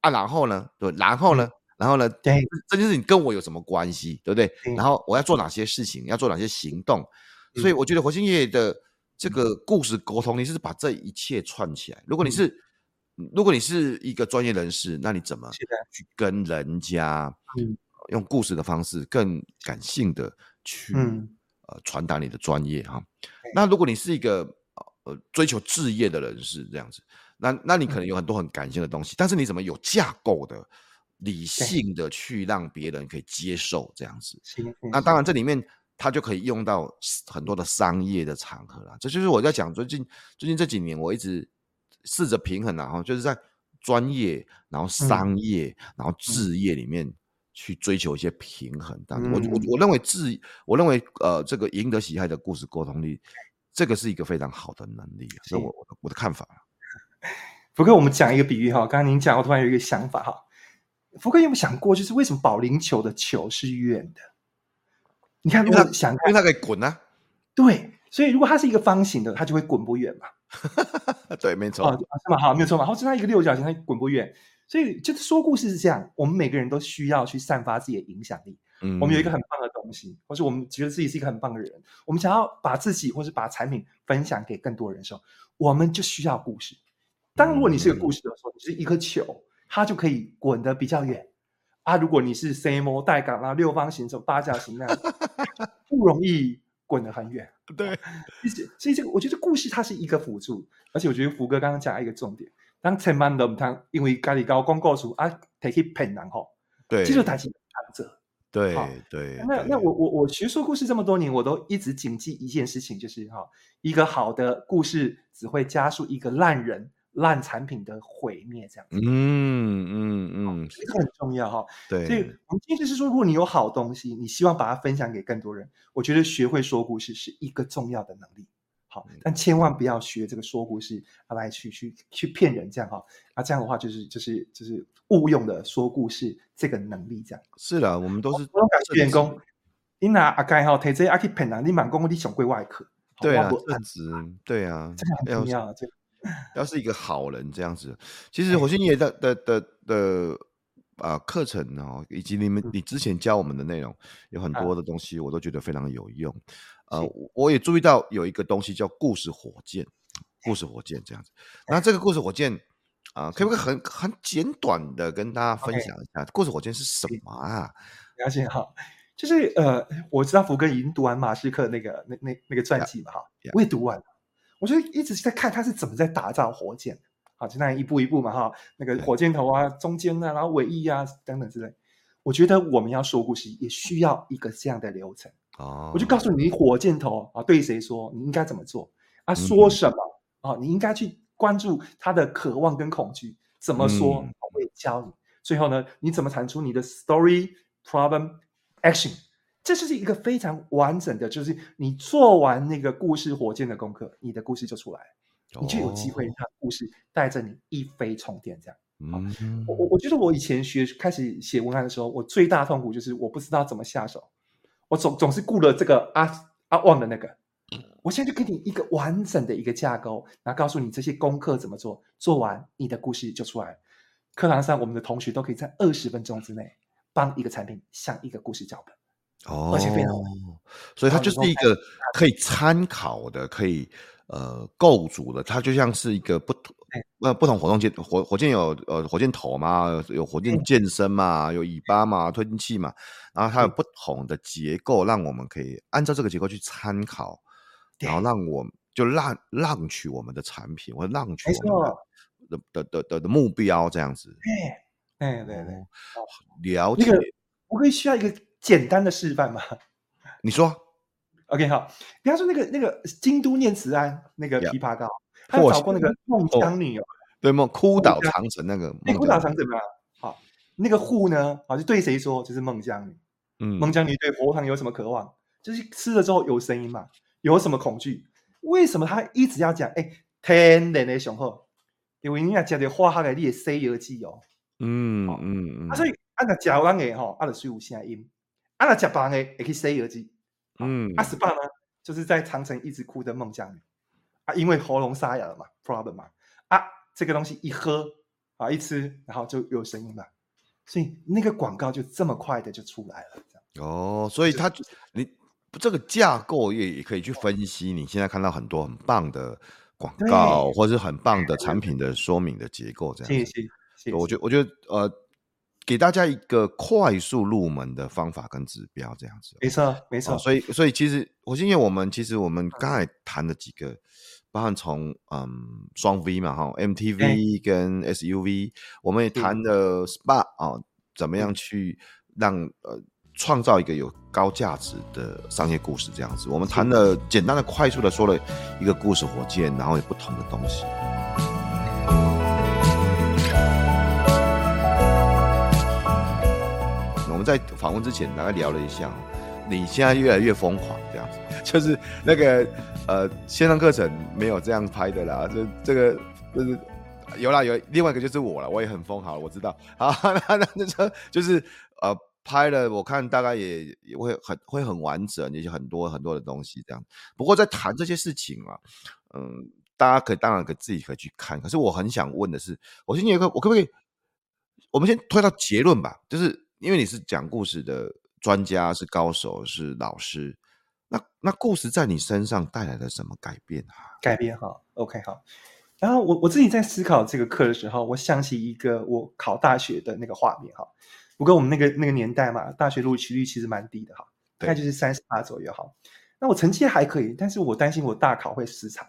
A: 啊，然后呢，对，然后呢，然后呢，对，这就是你跟我有什么关系，对不对？然后我要做哪些事情，要做哪些行动，所以我觉得火星爷爷的这个故事沟通，你是把这一切串起来。如果你是，如果你是一个专业人士，那你怎么去跟人家用故事的方式更感性的去？传达你的专业哈，那如果你是一个呃追求置业的人士这样子。那那你可能有很多很感性的东西，嗯、但是你怎么有架构的、理性的去让别人可以接受这样子？那当然这里面它就可以用到很多的商业的场合啦。这就是我在讲最近最近这几年我一直试着平衡，然后就是在专业、然后商业、嗯、然后置业里面去追求一些平衡。当然、嗯，我我我认为自，我认为呃这个赢得喜爱的故事沟通力，这个是一个非常好的能力，是我我的我的看法。(laughs)
B: 福哥，我们讲一个比喻哈。刚刚您讲，我突然有一个想法哈。福哥有没有想过，就是为什么保龄球的球是圆的？你看，如果想，
A: 因为它可以滚啊。(laughs)
B: 对，所以如果它是一个方形的，它就会滚不远嘛。(laughs)
A: 对，没错。
B: 啊，是吗？好，没有错嘛。或者它一个六角形，它滚不远。所以，就是说故事是这样，我们每个人都需要去散发自己的影响力。嗯，我们有一个很棒的东西，或是我们觉得自己是一个很棒的人，我们想要把自己或是把产品分享给更多人的时候，我们就需要故事。当如果你是个故事的时候，你是一颗球，它就可以滚得比较远啊。如果你是 CMO 带杆啊，六方形、什么八角形那样，不容易滚得很远。
A: 对，
B: 所以这个我觉得故事它是一个辅助，而且我觉得福哥刚刚讲一个重点，当千万人他因为咖喱高广告词啊，take it pen 然后，
A: 对，
B: 这就打击强者。
A: 对对，
B: 那那我我我学说故事这么多年，我都一直谨记一件事情，就是哈，一个好的故事只会加速一个烂人。烂产品的毁灭，这样子，嗯
A: 嗯嗯，
B: 这个很重要哈。
A: 对，
B: 所以我们今天就是说，如果你有好东西，你希望把它分享给更多人，我觉得学会说故事是一个重要的能力。好，但千万不要学这个说故事来去去去骗人，这样哈。啊，这样的话就是就是就是误用的说故事这个能力，这样。
A: 是的，我们都是
B: 员工。你拿阿盖哈，提这阿去骗人，你满工你想归外壳。
A: 对啊，正直，对啊，
B: 这个很重要，这。
A: 要是一个好人这样子，其实火星爷的的的的啊课程哦，以及你们你之前教我们的内容，有很多的东西我都觉得非常有用。呃，我也注意到有一个东西叫故事火箭，故事火箭这样子。那这个故事火箭啊，可不可以很很简短的跟大家分享一下，故事火箭是什么啊？
B: 了解哈，就是呃，我知道福哥已经读完马斯克那个那那那个传记嘛哈，我也读完了。我就一直在看他是怎么在打造火箭，好，就那样一步一步嘛，哈，那个火箭头啊，中间啊，然后尾翼啊等等之类。我觉得我们要说故事也需要一个这样的流程。哦，我就告诉你，火箭头啊，对谁说，你应该怎么做啊？说什么啊？你应该去关注他的渴望跟恐惧，怎么说？我会教你。最后呢，你怎么产出你的 story problem action？这就是一个非常完整的，就是你做完那个故事火箭的功课，你的故事就出来，你就有机会让故事带着你一飞冲天。这样，嗯，我我我觉得我以前学开始写文案的时候，我最大痛苦就是我不知道怎么下手，我总总是顾了这个阿阿旺的那个。我现在就给你一个完整的一个架构，然后告诉你这些功课怎么做，做完你的故事就出来。课堂上我们的同学都可以在二十分钟之内帮一个产品想一个故事脚本。
A: 哦，所以它就是一个可以参考的，可以呃构筑的，它就像是一个不同呃不同活动箭火火箭有呃火箭头嘛，有火箭健身嘛，有尾巴嘛，推进器嘛，然后它有不同的结构，让我们可以按照这个结构去参考，然后让我就让让取我们的产品或者让取我们的的的的的目标这样子。
B: 对对对对，
A: 了解。
B: 我可以需要一个。简单的示范吗？(laughs)
A: 你说
B: ，OK 好。比方说那个那个京都念慈庵那个枇杷膏，他有找过那个孟姜女哦，
A: 对吗？哭倒长城那个，
B: 哭倒长城嘛。好，那个户呢？好，就对谁说？就是孟姜女。嗯，孟姜女对佛堂有什么渴望？就是吃了之后有声音嘛？有什么恐惧？为什么他一直要讲？哎、欸，天然的雄厚，因为你要讲的话，他给你的《西游记》哦。嗯嗯嗯。啊，所以按照讲完的吼，按照水有声音。阿拉加巴呢也可以 say 耳机，嗯，阿斯巴呢就是在长城一直哭的孟姜女啊，因为喉咙沙哑了嘛，problem 嘛，啊，这个东西一喝啊一吃，然后就有声音了，所以那个广告就这么快的就出来了，这样。
A: 哦，所以它你这个架构也也可以去分析，你现在看到很多很棒的广告，或者是很棒的产品的说明的结构，这样，谢谢，谢谢，我觉得我觉得呃。给大家一个快速入门的方法跟指标，这样子。
B: 没错，没错。
A: 所以，所以其实火星爷，我们其实我们刚才谈了几个包含从嗯双 V 嘛哈，MTV 跟 SUV，我们也谈了 SPA 啊，怎么样去让呃创造一个有高价值的商业故事这样子。我们谈了简单的、快速的说了一个故事火箭，然后有不同的东西。们在访问之前大概聊了一下。你现在越来越疯狂，这样子，就是那个呃线上课程没有这样拍的啦，这这个就是有啦有，另外一个就是我了，我也很疯，好，我知道，好，(laughs) 那那那车就是呃拍了，我看大概也也会很会很完整，也就很多很多的东西这样。不过在谈这些事情啊，嗯，大家可以当然可自己可以去看，可是我很想问的是，我先有一个，我可不可以，我们先推到结论吧，就是因为你是讲故事的。专家是高手，是老师。那那故事在你身上带来了什么改变啊？
B: 改变哈，OK 好。然后我我自己在思考这个课的时候，我想起一个我考大学的那个画面哈。不过我们那个那个年代嘛，大学录取率其实蛮低的哈，大概就是三十八左右哈。那我成绩还可以，但是我担心我大考会失常，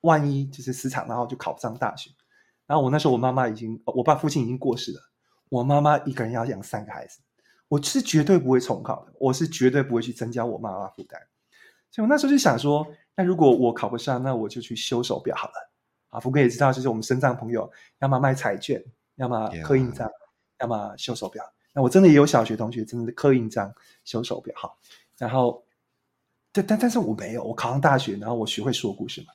B: 万一就是失常，然后就考不上大学。然后我那时候我妈妈已经，我爸父亲已经过世了，我妈妈一个人要养三个孩子。我是绝对不会重考的，我是绝对不会去增加我妈妈负担，所以我那时候就想说，那如果我考不上，那我就去修手表好了。啊，福哥也知道，就是我们深藏朋友，要么卖彩券，要么刻印章，要么修手表。那我真的也有小学同学，真的是刻印章、修手表。好，然后，但但但是我没有，我考上大学，然后我学会说故事嘛。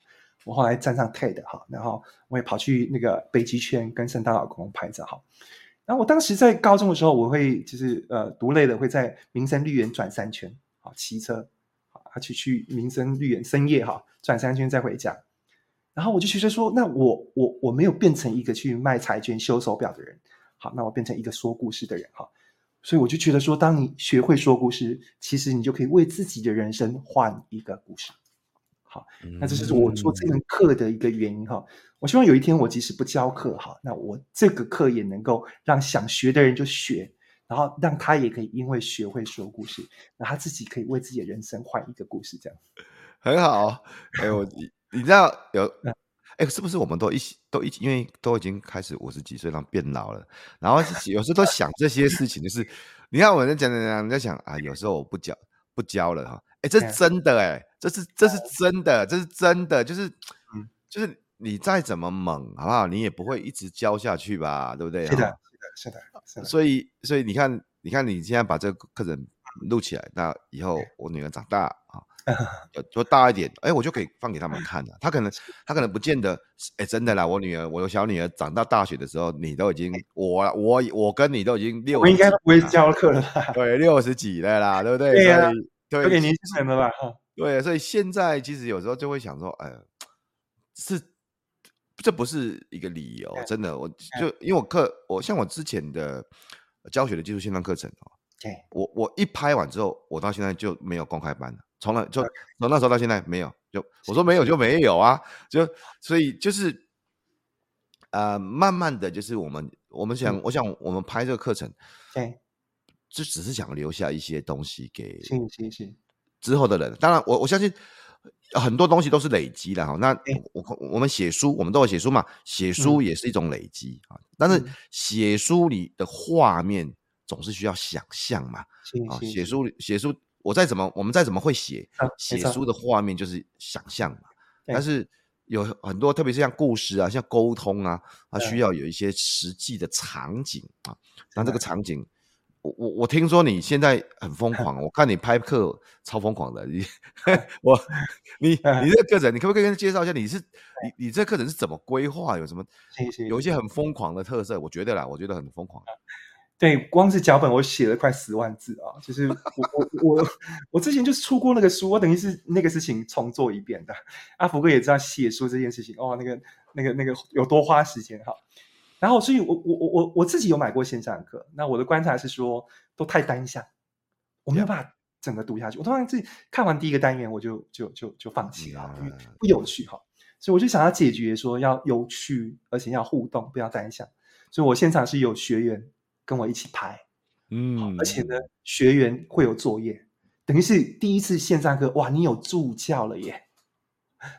B: 我后来站上 TED 哈，然后我也跑去那个北极圈跟圣诞老公公拍照哈。然后我当时在高中的时候，我会就是呃读累了会在民生绿园转三圈，好骑车，好去去民生绿园深夜哈转三圈再回家。然后我就觉得说，那我我我没有变成一个去卖彩券修手表的人，好，那我变成一个说故事的人哈。所以我就觉得说，当你学会说故事，其实你就可以为自己的人生换一个故事。好，那这是我做这门课的一个原因哈。嗯、我希望有一天我即使不教课哈，那我这个课也能够让想学的人就学，然后让他也可以因为学会说故事，那他自己可以为自己的人生换一个故事，这样 (laughs)
A: 很好。哎，我你你知道有 (laughs) 哎，是不是我们都一起都一起，因为都已经开始五十几岁，然后变老了，然后有时候都想这些事情，就是你看我在讲讲讲在想啊，有时候我不教不教了哈。哎，这是真的哎。这是这是真的，这是真的，就是，嗯，就是你再怎么猛，好不好？你也不会一直教下去吧，对不对？
B: 是的，是的，是的，是的。
A: 所以，所以你看，你看，你现在把这个课程录起来，那以后我女儿长大啊，(laughs) 就大一点，哎，我就可以放给他们看了。他可能，他可能不见得，哎，真的啦，我女儿，我有小女儿长到大学的时候，你都已经，我我我跟你都已经六，
B: 我应该不会教课了吧？
A: 对，六十几了啦，对不对？
B: 对呀，都给年轻人的吧？哈。
A: 对，所以现在其实有时候就会想说，哎，是，这不是一个理由，真的，我就因为我课，我像我之前的教学的技术线上课程哦，对我我一拍完之后，我到现在就没有公开班了，从来就从那时候到现在没有，就我说没有就没有啊，就所以就是，呃，慢慢的就是我们我们想，我想我们拍这个课程，对，就只是想留下一些东西
B: 给。
A: 之后的人，当然我我相信很多东西都是累积的哈。那我我们写书，我们都有写书嘛，写书也是一种累积啊。但是写书里的画面总是需要想象嘛。啊，写书写书，我再怎么我们再怎么会写，写书的画面就是想象嘛。但是有很多，特别是像故事啊，像沟通啊，它需要有一些实际的场景啊。那这个场景。我我听说你现在很疯 (laughs) 狂，我看你拍课超疯狂的。你 (laughs) 我你你这个课程，你可不可以跟他介绍一下？你是你你这课程是怎么规划？有什么有一些很疯狂的特色？我觉得啦，我觉得很疯狂。(laughs)
B: 对，光是脚本我写了快十万字啊！就是我我我我之前就是出过那个书，我等于是那个事情重做一遍的。阿福哥也知道写书这件事情哦，那个那个那个有多花时间哈。然后，所以我我我我我自己有买过线上课。那我的观察是说，都太单向，我没有办法整个读下去。我通常自己看完第一个单元，我就就就就放弃了，因为不有趣哈。所以我就想要解决说，要有趣，而且要互动，不要单向。所以我现场是有学员跟我一起拍，嗯，而且呢，学员会有作业，等于是第一次线上课，哇，你有助教了耶。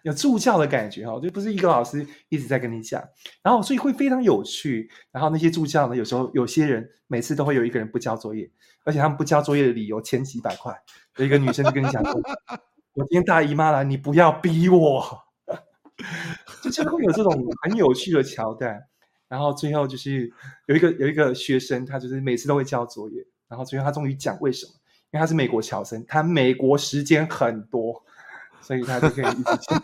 B: 有助教的感觉哈，就不是一个老师一直在跟你讲，然后所以会非常有趣。然后那些助教呢，有时候有些人每次都会有一个人不交作业，而且他们不交作业的理由千奇百怪。有一个女生就跟你讲说：“ (laughs) 我今天大姨妈来，你不要逼我。(laughs) ”就真的会有这种很有趣的桥段。然后最后就是有一个有一个学生，他就是每次都会交作业，然后最后他终于讲为什么，因为他是美国侨生，他美国时间很多。所以他就可以一直去，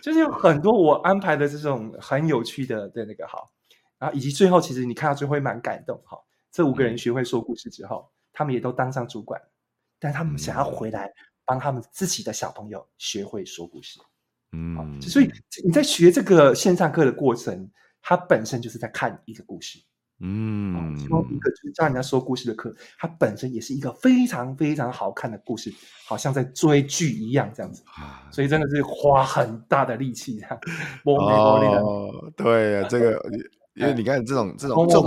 B: (laughs) 就是有很多我安排的这种很有趣的的那个好，然后以及最后其实你看到最后会蛮感动哈。这五个人学会说故事之后，他们也都当上主管，但他们想要回来帮他们自己的小朋友学会说故事。嗯，所以你在学这个线上课的过程，它本身就是在看一个故事。嗯，其中一个就是教人家说故事的课，它本身也是一个非常非常好看的故事，好像在追剧一样这样子，所以真的是花很大的力气这样。
A: 哦，对啊，这个 (laughs) 因为你看这种这种这种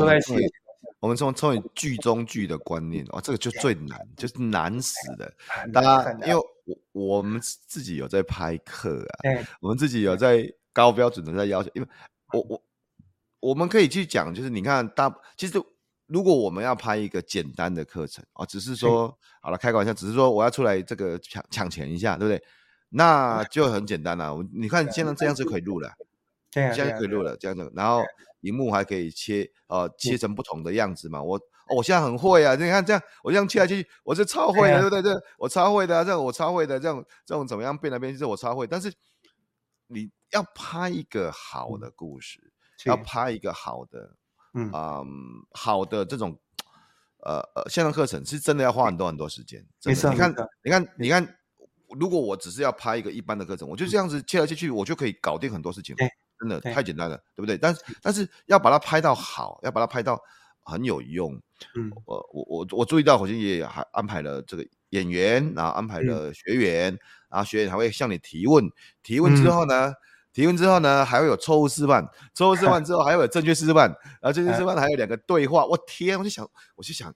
A: 我们从从剧中剧的观念哦，这个就最难，就是难死的。大家因为我我们自己有在拍课啊，我们自己有在高标准的在要求，因为我我。我们可以去讲，就是你看，大其实如果我们要拍一个简单的课程啊，只是说好了开个玩笑，只是说我要出来这个抢抢钱一下，对不对？那就很简单了。我你看现在这样子可以录了，对现在可以录了这样子，然后荧幕还可以切呃切成不同的样子嘛。我我现在很会啊，你看这样，我这样切来切去，我是超会的，对不对？这我超会的，这样我超会的，这种这种怎么样变来变去，这我超会。但是你要拍一个好的故事。要拍一个好的，嗯，嗯好的这种，呃呃，线上课程是真的要花很多很多时间。真的，你看，你看，你看，如果我只是要拍一个一般的课程，我就这样子切来切去，我就可以搞定很多事情。真的太简单了，对不对？但是但是要把它拍到好，要把它拍到很有用。嗯，我我我我注意到火星爷爷还安排了这个演员，然后安排了学员，然后学员还会向你提问，提问之后呢？提问之后呢，还会有错误示范，错误示范之后 (laughs) 还会有正确示范，然后正确示范还有两个对话。我天，我就想，我就想，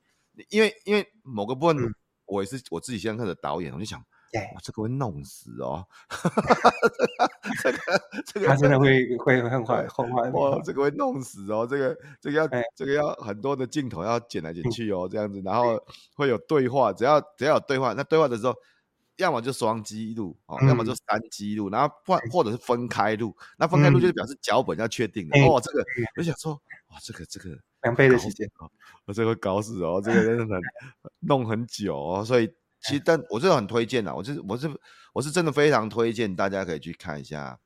A: 因为因为某个部分，嗯、我也是我自己现在看的导演，我就想，哇，这个会弄死哦，(laughs) 这个这个
B: 他真的会会很坏，很坏，
A: 哇，这个会弄死哦，这个这个要这个要很多的镜头要剪来剪去哦，这样子，然后会有对话，只要只要有对话，那对话的时候。要么就双机录哦，要么就三机录，然后或或者是分开录。那分开录就是表示脚本要确定的哦。这个我想说，哇，这个这个
B: 两倍的时间
A: 哦，我这个搞死哦，这个真的很 (laughs) 弄很久哦。所以其实，但我真的很推荐呐，我是我是我是真的非常推荐大家可以去看一下，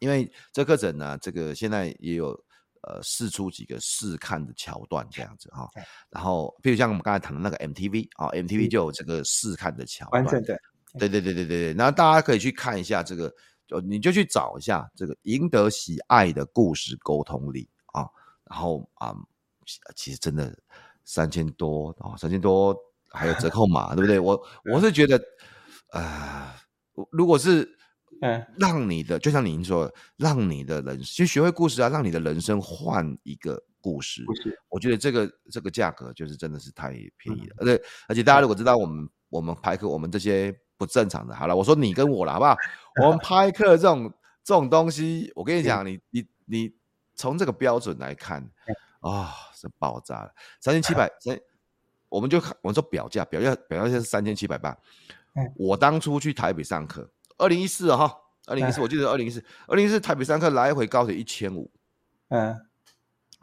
A: 因为这课程呢，这个现在也有。呃，试出几个试看的桥段这样子哈，然后，比如像我们刚才谈的那个 MTV 啊，MTV 就有这个试看的桥段，对对对对对对，然后大家可以去看一下这个，就你就去找一下这个赢得喜爱的故事沟通力啊，然后啊，其实真的三千多啊，三千多还有折扣码，对不对？我 (laughs) 我是觉得，啊、呃，如果是。嗯，让你的就像您说的，让你的人就学会故事啊，让你的人生换一个故事。我觉得这个这个价格就是真的是太便宜了。而且、嗯、而且大家如果知道我们我们拍课，我们这些不正常的，好了，我说你跟我了，好不好？我们拍课这种这种东西，我跟你讲，你你你从这个标准来看啊、哦，是爆炸了，三千七百 (laughs) 三，我们就看我们说表价，表价表价是三千七百八。我当初去台北上课。二零一四哈，二零一四，我记得二零一四，二零一四台北上课来回高铁一千五，嗯，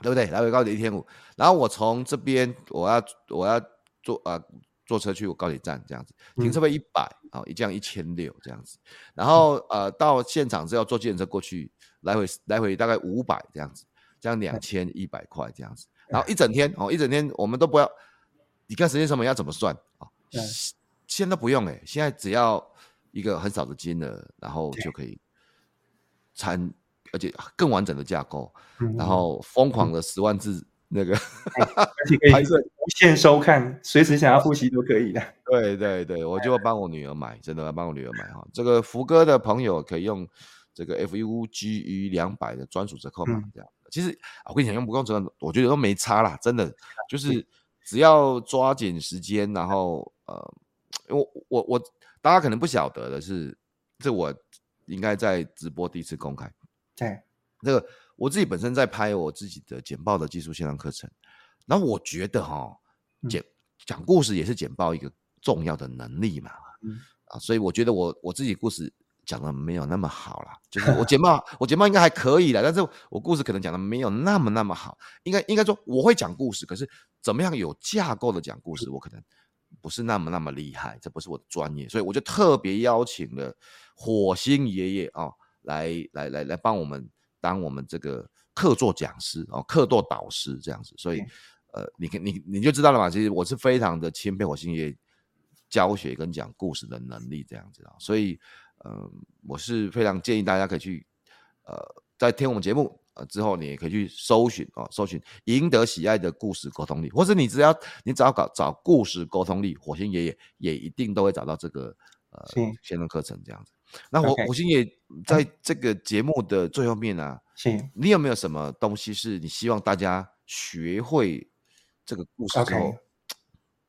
A: 对不对？来回高铁一千五，然后我从这边我要我要坐啊、呃、坐车去我高铁站这样子，停车费一百啊，一这样一千六这样子，然后呃到现场是要坐计程车过去，来回来回大概五百这样子，这样两千一百块这样子，然后一整天哦一整天我们都不要，你看时间成本要怎么算啊？现在不用哎，现在只要。一个很少的金额，然后就可以参，而且更完整的架构，嗯、然后疯狂的十万字那个，
B: 而且可以无限收看，随时想要复习都可以的。(laughs)
A: 对对对，我就要帮我女儿买，真的要帮我女儿买哈。这个福哥的朋友可以用这个 F U G E 两百的专属折扣码，这样。嗯、其实我跟你讲，用不用折扣，我觉得都没差啦，真的就是只要抓紧时间，然后呃，因为我我我。大家可能不晓得的是，这我应该在直播第一次公开。
B: 对，
A: 这个我自己本身在拍我自己的简报的技术线上课程，然后我觉得哈，简讲故事也是简报一个重要的能力嘛，嗯啊，所以我觉得我我自己故事讲的没有那么好啦，就是 (laughs) 我简报我简报应该还可以啦，但是我故事可能讲的没有那么那么好，应该应该说我会讲故事，可是怎么样有架构的讲故事，我可能。不是那么那么厉害，这不是我的专业，所以我就特别邀请了火星爷爷啊，来来来来帮我们当我们这个客座讲师哦，客座导师这样子。所以，呃，你你你就知道了嘛。其实我是非常的钦佩火星爷爷教学跟讲故事的能力这样子啊。所以，嗯、呃，我是非常建议大家可以去，呃，在听我们节目。呃，之后你也可以去搜寻哦，搜寻赢得喜爱的故事沟通力，或者你只要你只要搞找故事沟通力，火星爷爷也一定都会找到这个呃线上课程这样子。那火.火星爷在这个节目的最后面呢、啊，是你有没有什么东西是你希望大家学会这个故事之后？Okay.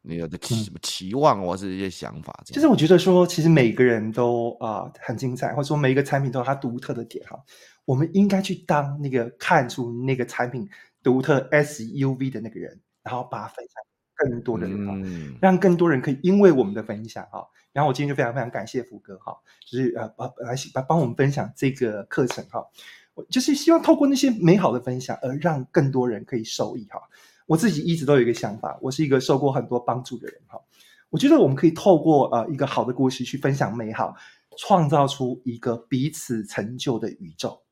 A: 你有的期什么期望或是一些想法？
B: 其实我觉得说，其实每个人都啊、呃、很精彩，或者说每一个产品都有它独特的点哈。我们应该去当那个看出那个产品独特 SUV 的那个人，然后把它分享更多的人哈，嗯、让更多人可以因为我们的分享哈。然后我今天就非常非常感谢福哥哈，就是呃帮来帮帮我们分享这个课程哈。我就是希望透过那些美好的分享，而让更多人可以受益哈。我自己一直都有一个想法，我是一个受过很多帮助的人哈。我觉得我们可以透过呃一个好的故事去分享美好，创造出一个彼此成就的宇宙。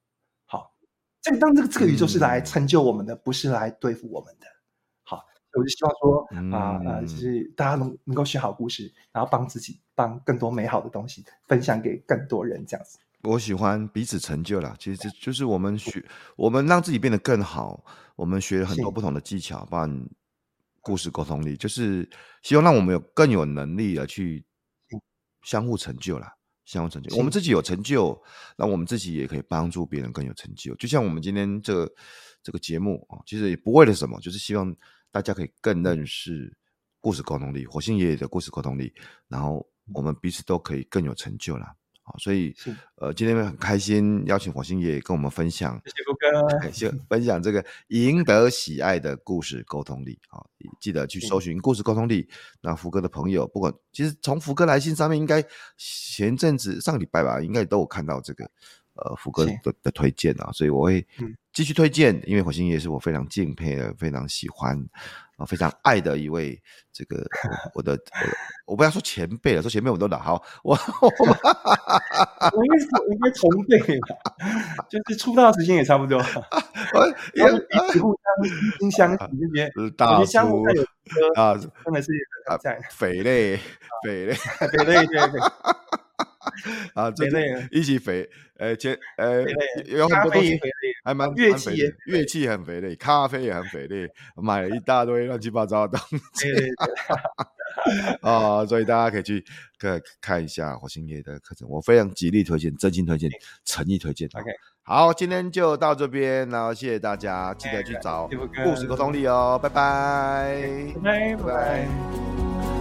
B: 好，这个当这个这个宇宙是来成就我们的，嗯、不是来对付我们的。好，我就希望说啊、嗯、呃，就是大家能能够学好故事，然后帮自己帮更多美好的东西分享给更多人，这样子。
A: 我喜欢彼此成就啦，其实这就是我们学，我们让自己变得更好。我们学了很多不同的技巧，包含故事沟通力，就是希望让我们有更有能力的去相互成就啦，相互成就。我们自己有成就，那我们自己也可以帮助别人更有成就。就像我们今天这个这个节目啊，其实也不为了什么，就是希望大家可以更认识故事沟通力，火星爷爷的故事沟通力，然后我们彼此都可以更有成就啦。好，所以呃，今天很开心邀请火星爷爷跟我们分享，谢谢福哥，(laughs) 感谢分享这个赢得喜爱的故事沟通力。好，记得去搜寻故事沟通力。那福哥的朋友，不管其实从福哥来信上面，应该前阵子上个礼拜吧，应该都有看到这个呃福哥的的，推荐啊，所以我会继续推荐，因为火星爷爷是我非常敬佩的，非常喜欢。啊，非常爱的一位，这个我的，我，我不要说前辈了，说前辈我都老好，我我，
B: 我 (laughs) 应该是应该同辈吧，就是出道时间也差不多，(laughs) 我也彼此互相惺惺相 (laughs) 惜这些，我觉得相互有啊，真的是啊，在
A: 肥嘞，肥嘞，
B: 肥嘞，对对。(laughs)
A: 啊，这类一起肥，呃，前呃有很多东西，还蛮乐器，乐器很肥的，咖啡也很肥的，买了一大堆乱七八糟的东西，(laughs) 啊，所以大家可以去看看一下火星爷的课程，我非常极力推荐，真心推荐，诚意推荐。OK，好，今天就到这边，然后谢谢大家，记得去找故事沟通力哦，拜拜，
B: 拜拜。